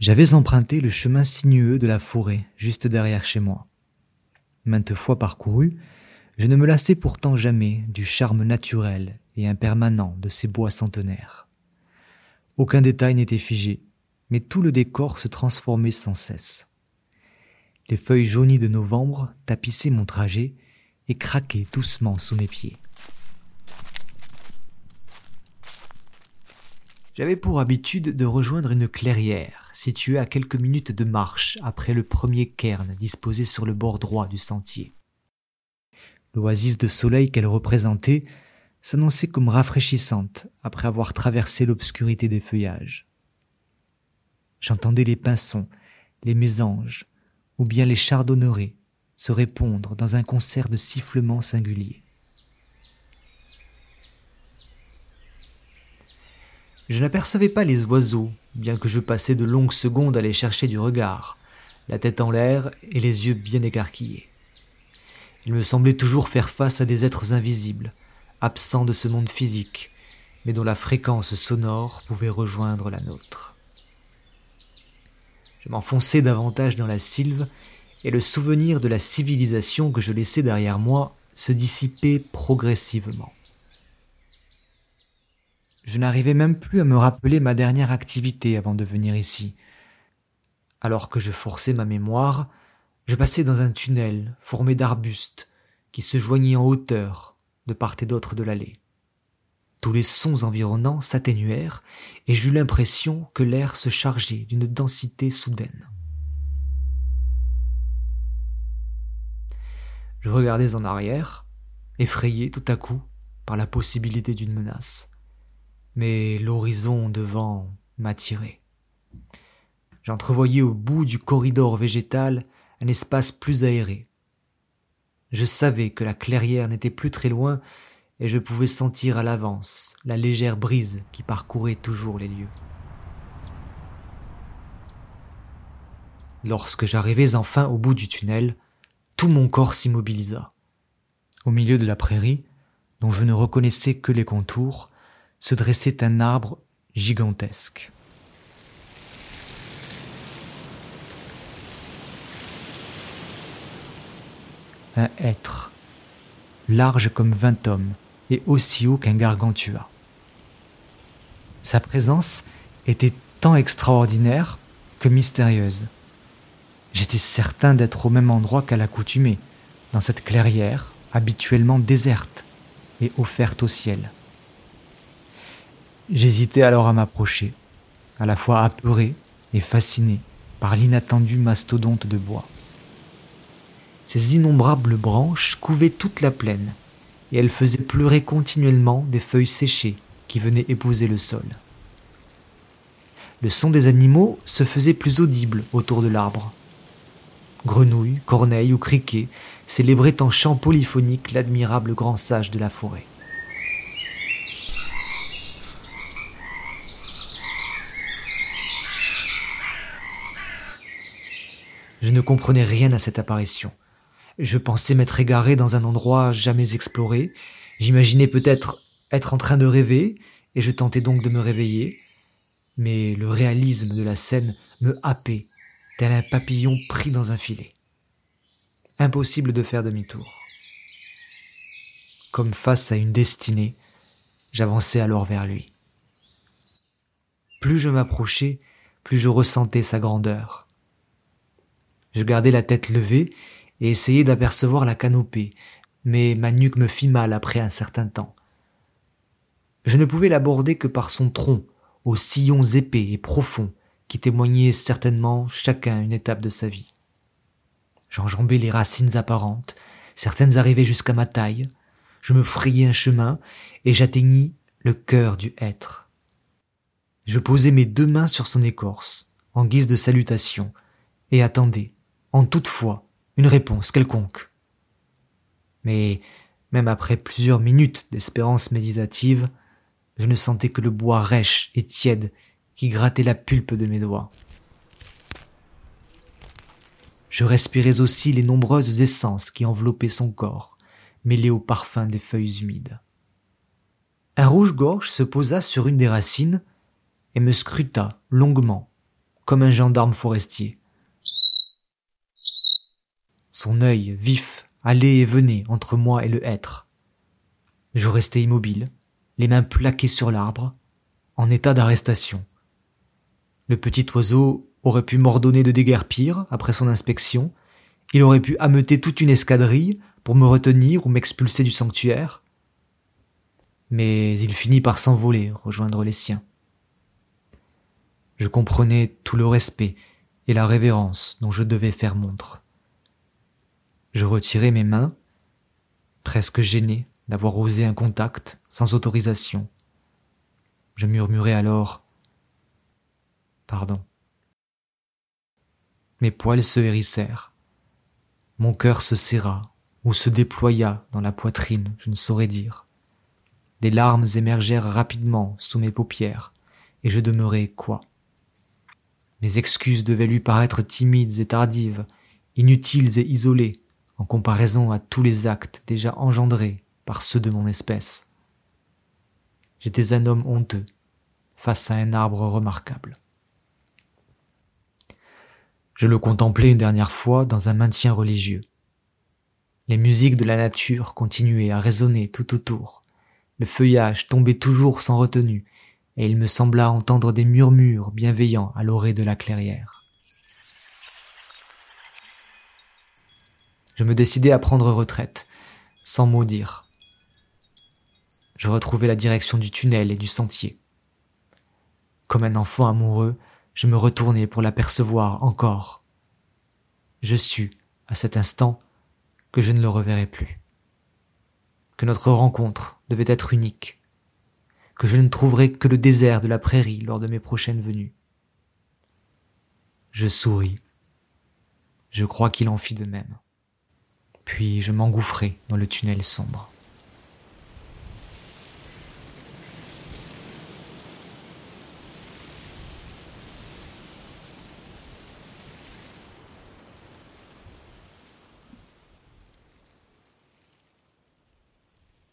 J'avais emprunté le chemin sinueux de la forêt juste derrière chez moi. Maintes fois parcouru, je ne me lassais pourtant jamais du charme naturel et impermanent de ces bois centenaires. Aucun détail n'était figé, mais tout le décor se transformait sans cesse. Les feuilles jaunies de novembre tapissaient mon trajet et craquaient doucement sous mes pieds. J'avais pour habitude de rejoindre une clairière située à quelques minutes de marche après le premier cairn disposé sur le bord droit du sentier. L'oasis de soleil qu'elle représentait s'annonçait comme rafraîchissante après avoir traversé l'obscurité des feuillages. J'entendais les pinsons, les mésanges, ou bien les chardonnerets se répondre dans un concert de sifflements singuliers. Je n'apercevais pas les oiseaux, bien que je passais de longues secondes à les chercher du regard, la tête en l'air et les yeux bien écarquillés. Ils me semblaient toujours faire face à des êtres invisibles, absents de ce monde physique, mais dont la fréquence sonore pouvait rejoindre la nôtre. Je m'enfonçais davantage dans la sylve, et le souvenir de la civilisation que je laissais derrière moi se dissipait progressivement. Je n'arrivais même plus à me rappeler ma dernière activité avant de venir ici. Alors que je forçais ma mémoire, je passais dans un tunnel formé d'arbustes qui se joignaient en hauteur de part et d'autre de l'allée. Tous les sons environnants s'atténuèrent et j'eus l'impression que l'air se chargeait d'une densité soudaine. Je regardais en arrière, effrayé tout à coup par la possibilité d'une menace mais l'horizon devant m'attirait. J'entrevoyais au bout du corridor végétal un espace plus aéré. Je savais que la clairière n'était plus très loin et je pouvais sentir à l'avance la légère brise qui parcourait toujours les lieux. Lorsque j'arrivais enfin au bout du tunnel, tout mon corps s'immobilisa. Au milieu de la prairie, dont je ne reconnaissais que les contours, se dressait un arbre gigantesque. Un être, large comme vingt hommes et aussi haut qu'un gargantua. Sa présence était tant extraordinaire que mystérieuse. J'étais certain d'être au même endroit qu'à l'accoutumée, dans cette clairière habituellement déserte et offerte au ciel. J'hésitais alors à m'approcher, à la fois apeuré et fasciné par l'inattendu mastodonte de bois. Ces innombrables branches couvaient toute la plaine, et elles faisaient pleurer continuellement des feuilles séchées qui venaient épouser le sol. Le son des animaux se faisait plus audible autour de l'arbre. Grenouilles, corneilles ou criquets célébraient en chant polyphonique l'admirable grand sage de la forêt. Je ne comprenais rien à cette apparition. Je pensais m'être égaré dans un endroit jamais exploré. J'imaginais peut-être être en train de rêver, et je tentais donc de me réveiller. Mais le réalisme de la scène me happait, tel un papillon pris dans un filet. Impossible de faire demi-tour. Comme face à une destinée, j'avançais alors vers lui. Plus je m'approchais, plus je ressentais sa grandeur. Je gardai la tête levée et essayai d'apercevoir la canopée, mais ma nuque me fit mal après un certain temps. Je ne pouvais l'aborder que par son tronc, aux sillons épais et profonds, qui témoignaient certainement chacun une étape de sa vie. J'enjambais les racines apparentes, certaines arrivaient jusqu'à ma taille, je me frayai un chemin, et j'atteignis le cœur du être. Je posai mes deux mains sur son écorce, en guise de salutation, et attendais, en toutefois une réponse quelconque. Mais même après plusieurs minutes d'espérance méditative, je ne sentais que le bois rêche et tiède qui grattait la pulpe de mes doigts. Je respirais aussi les nombreuses essences qui enveloppaient son corps, mêlées au parfum des feuilles humides. Un rouge-gorge se posa sur une des racines et me scruta longuement, comme un gendarme forestier. Son œil vif allait et venait entre moi et le hêtre. Je restais immobile, les mains plaquées sur l'arbre, en état d'arrestation. Le petit oiseau aurait pu m'ordonner de déguerpir après son inspection, il aurait pu ameuter toute une escadrille pour me retenir ou m'expulser du sanctuaire. Mais il finit par s'envoler, rejoindre les siens. Je comprenais tout le respect et la révérence dont je devais faire montre. Je retirai mes mains, presque gêné d'avoir osé un contact sans autorisation. Je murmurai alors Pardon. Mes poils se hérissèrent. Mon cœur se serra ou se déploya dans la poitrine, je ne saurais dire. Des larmes émergèrent rapidement sous mes paupières, et je demeurai quoi? Mes excuses devaient lui paraître timides et tardives, inutiles et isolées, en comparaison à tous les actes déjà engendrés par ceux de mon espèce. J'étais un homme honteux, face à un arbre remarquable. Je le contemplais une dernière fois dans un maintien religieux. Les musiques de la nature continuaient à résonner tout autour. Le feuillage tombait toujours sans retenue, et il me sembla entendre des murmures bienveillants à l'orée de la clairière. Je me décidai à prendre retraite, sans mot dire. Je retrouvai la direction du tunnel et du sentier. Comme un enfant amoureux, je me retournai pour l'apercevoir encore. Je sus, à cet instant, que je ne le reverrai plus, que notre rencontre devait être unique, que je ne trouverais que le désert de la prairie lors de mes prochaines venues. Je souris. Je crois qu'il en fit de même. Puis je m'engouffrai dans le tunnel sombre.